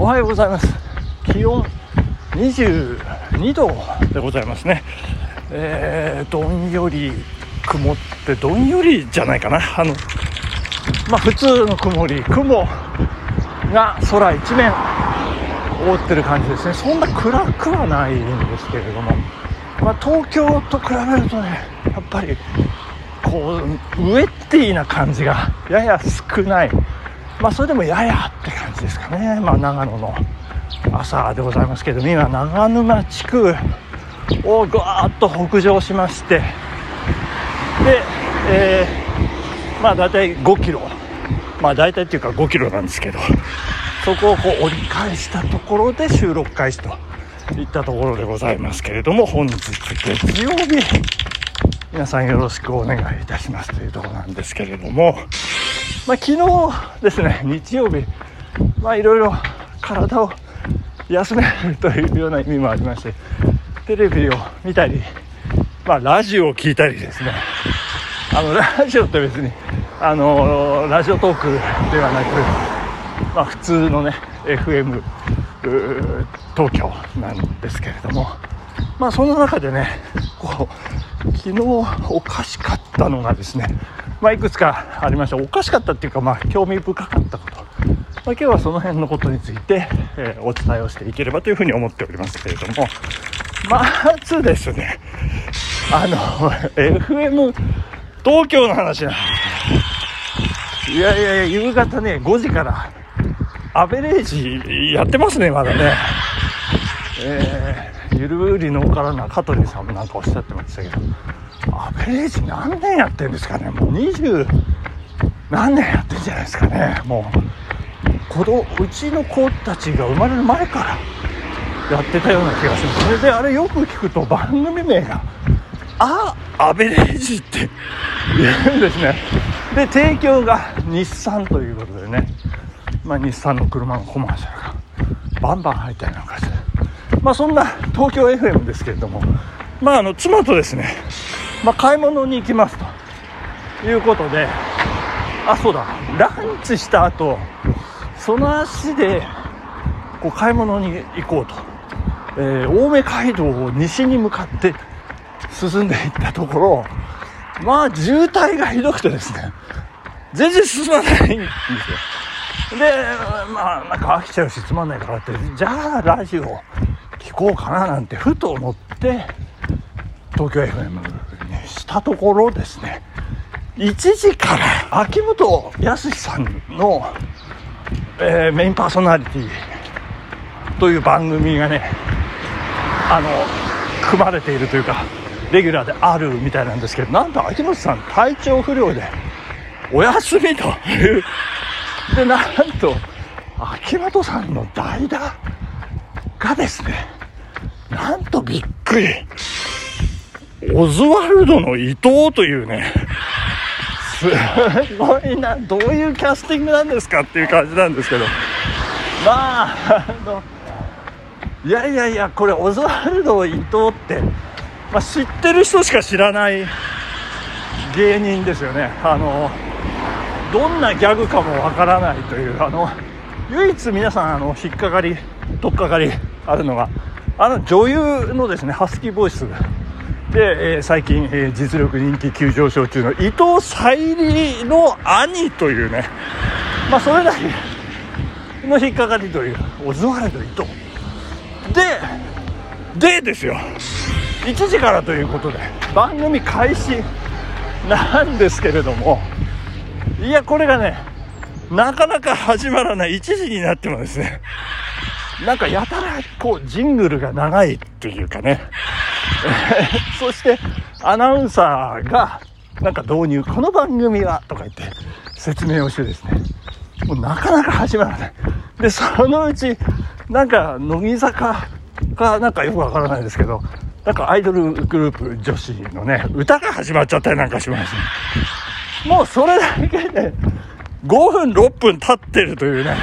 おはようございます。気温22度でございますね。えー、どんより曇ってどんよりじゃないかな。あのまあ普通の曇り雲が空一面覆ってる感じですね。そんな暗くはないんですけれども、まあ、東京と比べるとねやっぱりこうウェッティな感じがやや少ない。まあそれでもややって感じですかね。まあ長野の朝でございますけども今長沼地区をぐわーっと北上しまして。で、えー、まあ大体5キロ。まあ大体っていうか5キロなんですけど。そこをこう折り返したところで収録開始といったところでございますけれども本日月曜日。皆さんよろしくお願いいたしますというところなんですけれども、まあ、昨日ですね日曜日まあいろいろ体を休めるというような意味もありましてテレビを見たり、まあ、ラジオを聞いたりですね。あのラジオって別にあのラジオトークではなく、まあ、普通のね FM 東京なんですけれどもまあその中でねこう昨日おかしかったのがですねまあいくつかありました。おかしかったっていうかまあ興味深かったこと。まあ、今日はその辺のことについて、えー、お伝えをしていければというふうに思っておりますけれども。まずですねあの FM 東京の話いやいやいや夕方ね5時からアベレージやってますねまだね。えー、ゆるりのからな香取さんもなんかおっしゃってましたけど。アベレージ何年やってんですかね？もう20何年やってんじゃないですかね？もう。子供うちの子たちが生まれる前からやってたような気がする。それであれよく聞くと番組名が「あアベレージ」って言うんですね。で提供が日産ということでね、まあ、日産の車のコマーシャルがバンバン入ったりなんかしてまあそんな東京 FM ですけれどもまああの妻とですね、まあ、買い物に行きますということであそうだランチした後その足でこう買い物に行こうとえー、青梅街道を西に向かって進んでいったところ、まあ渋滞がひどくてですね、全然進まないんですよ。で、まあなんか飽きちゃうしつまんないからって、じゃあラジオ聞こうかななんてふと思って、東京 FM にしたところですね、1時から秋元康さんの、えー、メインパーソナリティという番組がねあの組まれているというかレギュラーであるみたいなんですけどなんと秋元さん体調不良でお休みというでなんと秋元さんの代打がですねなんとびっくり。オズワルドの伊藤というね。すごいな。どういうキャスティングなんですかっていう感じなんですけど。まああのいやいやいやこれオズワルド伊藤って、まあ、知ってる人しか知らない芸人ですよね。あのどんなギャグかもわからないというあの唯一皆さんあの引っかかり取っかかりあるのがあの女優のですねハスキーボイスで、え、最近、え、実力人気急上昇中の伊藤沙莉の兄というねまあそれだけの引っかかりというオズワルド伊藤ででですよ。1時からということで番組開始なんですけれどもいやこれがねなかなか始まらない。1時になってもですねなんかやたらこうジングルが長いっていうかね そしてアナウンサーがなんか導入この番組はとか言って説明をしてですね。もうなかなか始まらない。でそのうちなんか乃木坂かなんかよくわからないですけどなんかアイドルグループ女子のね歌が始まっちゃったりなんかしますねもうそれだけで5分6分経ってるというね。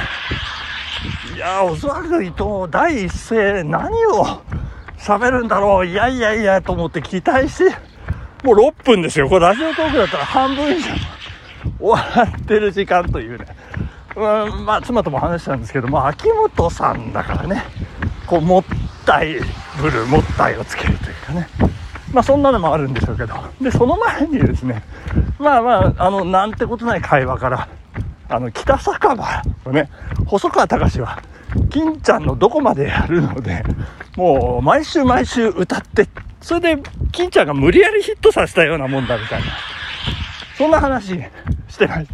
いやオズワルド伊藤第一声何を喋るんだろう。いやいやいやと思って期待して。もう6分ですよ。これラジオトークだったら半分以上終わってる時間というね。うん、まあ妻とも話したんですけども秋元さんだからね。こうもったいぶるもったいをつけるというかね。まあそんなのもあるんでしょうけど。でその前にですねまあまああのなんてことない会話からあの北酒場のね細川隆は金ちゃんのどこまでやるのでもう毎週毎週歌ってそれで金ちゃんが無理やりヒットさせたようなもんだみたいな。そんな話してまし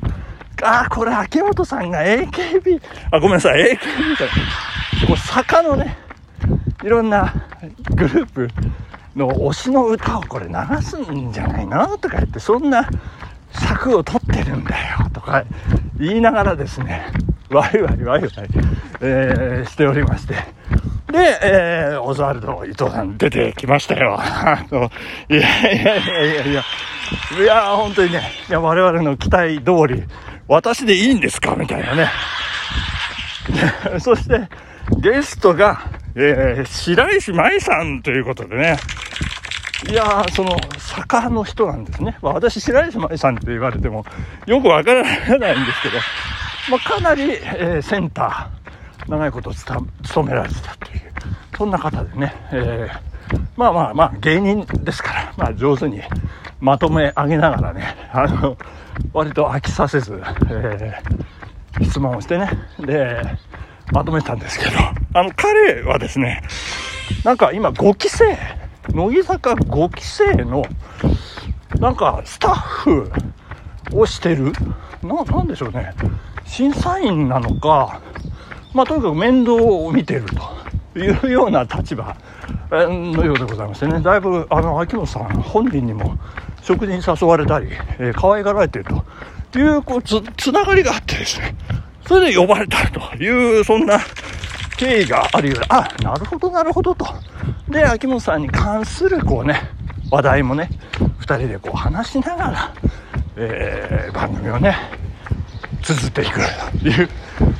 たああこれ秋元さんが AKB あごめんなさい。AKB じゃない。こう坂のねいろんなグループの推しの歌をこれ流すんじゃないのとか言ってそんな尺を取ってるんだよとか言いながらですねワイワイワイワイ、えー、しておりまして。で、えー、オズワルド伊藤さん出てきましたよ。あのいやいやいやいやいや、いや、本当にね、いや、我々の期待通り、私でいいんですか？みたいなね。そして、ゲストが、えー、白石麻衣さんということでね、いや、その、坂の人なんですね。まあ、私、白石麻衣さんって言われても、よくわからないんですけど、まあ、かなり、えー、センター、長いこと務められてたという、そんな方でね、えー、まあまあまあ、芸人ですから、まあ、上手にまとめ上げながらね、あの、割と飽きさせず、えー、質問をしてね、で、まとめたんですけど、あの、彼はですね、なんか今5期生、乃木坂5期生の、なんかスタッフをしてるな、なんでしょうね。審査員なのか、まあ、とにかく面倒を見てるというような立場のようでございましてね、だいぶ、あの、秋元さん本人にも食事に誘われたり、えー、可愛がられているという、こうつ、つながりがあってですね、それで呼ばれたという、そんな経緯があるようで、あ、なるほど、なるほどと。で、秋元さんに関する、こうね、話題もね、2人でこう話しながら、えー、番組をね、綴っていく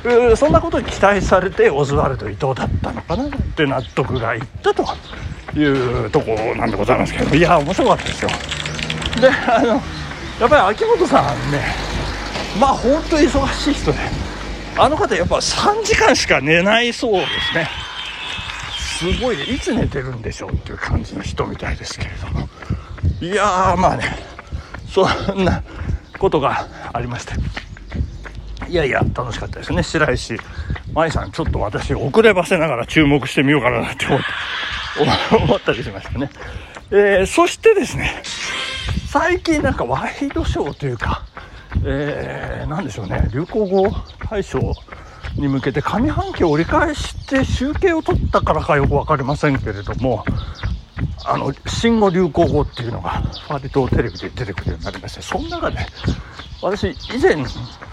という、そんなことに期待されて、オズワルド伊藤だったのかなって納得がいったというとこなんでございますけど、いや、面白かったですよ。で、あの、やっぱり秋元さんね、まあ本当に忙しい人で、あの方やっぱ3時間しか寝ないそうですね。すごい、いつ寝てるんでしょうっていう感じの人みたいですけれども。いやー、まあね、そんなことがありまして。いやいや、楽しかったですね。白石舞さん、ちょっと私、遅ればせながら注目してみようかなって 思ったりしましたね。えー、そしてですね、最近なんかワイドショーというか、えー、なんでしょうね、流行語大賞に向けて上半期を折り返して集計を取ったからかよく分かりませんけれども、あの、新語・流行語っていうのが割とテレビで出てくるようになりまして、その中で、私以前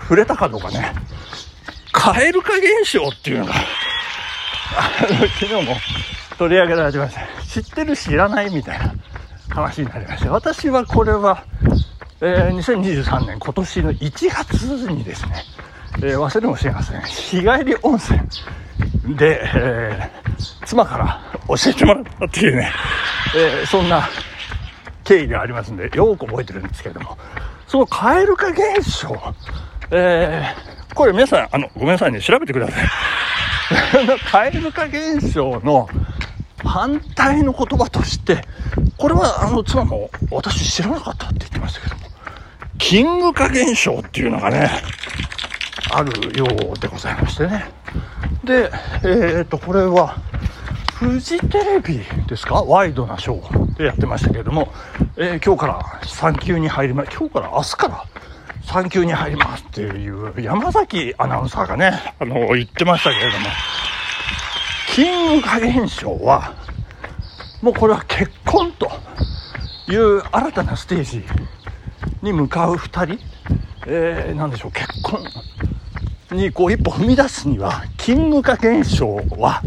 触れたかどうかね、蛙化現象っていうのが、あの、昨日も取り上げられてました。知ってる知らないみたいな話になりまして、私はこれは、えー、2023年今年の1月にですね、えー、忘れもしれません。日帰り温泉で、えー、妻から教えてもらったっていうね、えー、そんな経緯がありますんで、よく覚えてるんですけれども、その蛙化現象、えー、これ皆さん、あの、ごめんなさいね、調べてください。蛙化現象の反対の言葉として、これはあの妻も私知らなかったって言ってましたけども、キング化現象っていうのがね、あるようでございましてね。で、えっ、ー、と、これは、フジテレビですか？ワイドなショーでやってましたけれども、えー、今日から産休に入ります、今日から？明日から？産休に入りますっていう山崎アナウンサーがね、あの、言ってましたけれども、キング化現象は、もうこれは結婚という新たなステージに向かう2人、えー、なんでしょう、結婚にこう一歩踏み出すには、キング化現象は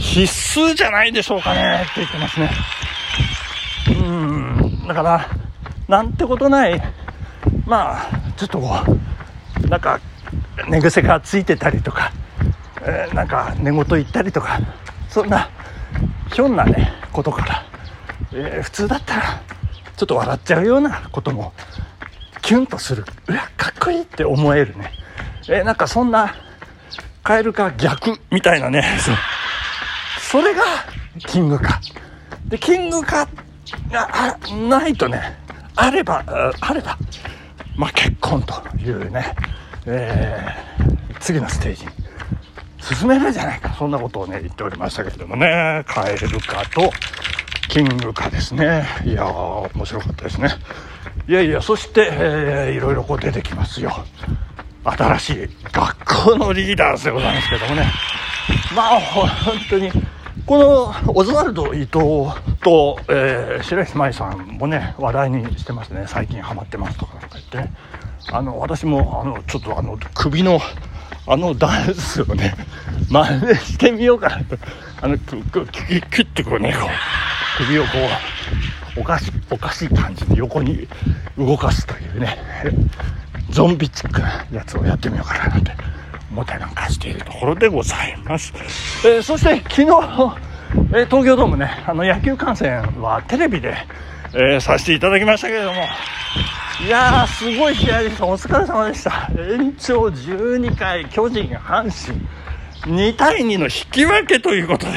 必須じゃないでしょうかねって言ってますね。うん、だから、なんてことない、まあ、ちょっとこう、なんか、寝癖がついてたりとか、えー、なんか寝言言ったりとか、そんな、ひょんなね、ことから、えー、普通だったら、ちょっと笑っちゃうようなことも、キュンとする、うわ、かっこいいって思えるね、えーなんかそんな、カエルか逆みたいなね、そう。それがキングカ。で、キングカがないとね、あれば、あれば、まあ結婚というね、えー次のステージに進めるんじゃないか、そんなことをね、言っておりましたけれどもね、カエルカとキングカですね。いやー、面白かったですね。いやいや、そして、えーいろいろこう出てきますよ。新しい学校のリーダーズでございますけどもね。まあ、本当に、このオズワルド伊藤と、えー白石麻衣さんもね、話題にしてますね。最近ハマってますとかなんか言って。あの、私も、あの、ちょっとあの、首の、あのダンスをね、真似してみようかなと。あの、キュキュキュッてこうね、こう、首をこう、おかし、おかしい感じで横に動かすというね、ゾンビチックなやつをやってみようかななんて思ったりなんかしているところでございます。えーそして昨日、えー東京ドームね、あの野球観戦はテレビで、えーさせていただきましたけれども、いやー、すごい試合でした。お疲れ様でした。延長12回、巨人、阪神、2対2の引き分けということで、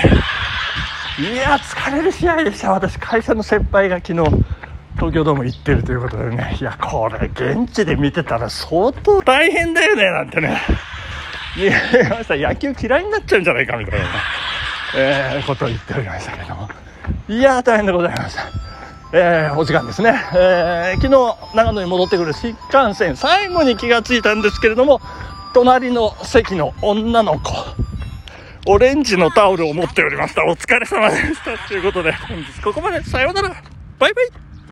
いやー、疲れる試合でした。私、会社の先輩が昨日、東京ドーム行ってるということでね、いや、これ、現地で見てたら相当大変だよね、なんてね、言いました。野球嫌いになっちゃうんじゃないか、みたいな、えーことを言っておりましたけども。いや、大変でございました。えーお時間ですね。えー昨日、長野に戻ってくる新幹線、最後に気がついたんですけれども、隣の席の女の子、オレンジのタオルを持っておりました。お疲れ様でした。ということで、本日ここまで。さようなら。バイバイ。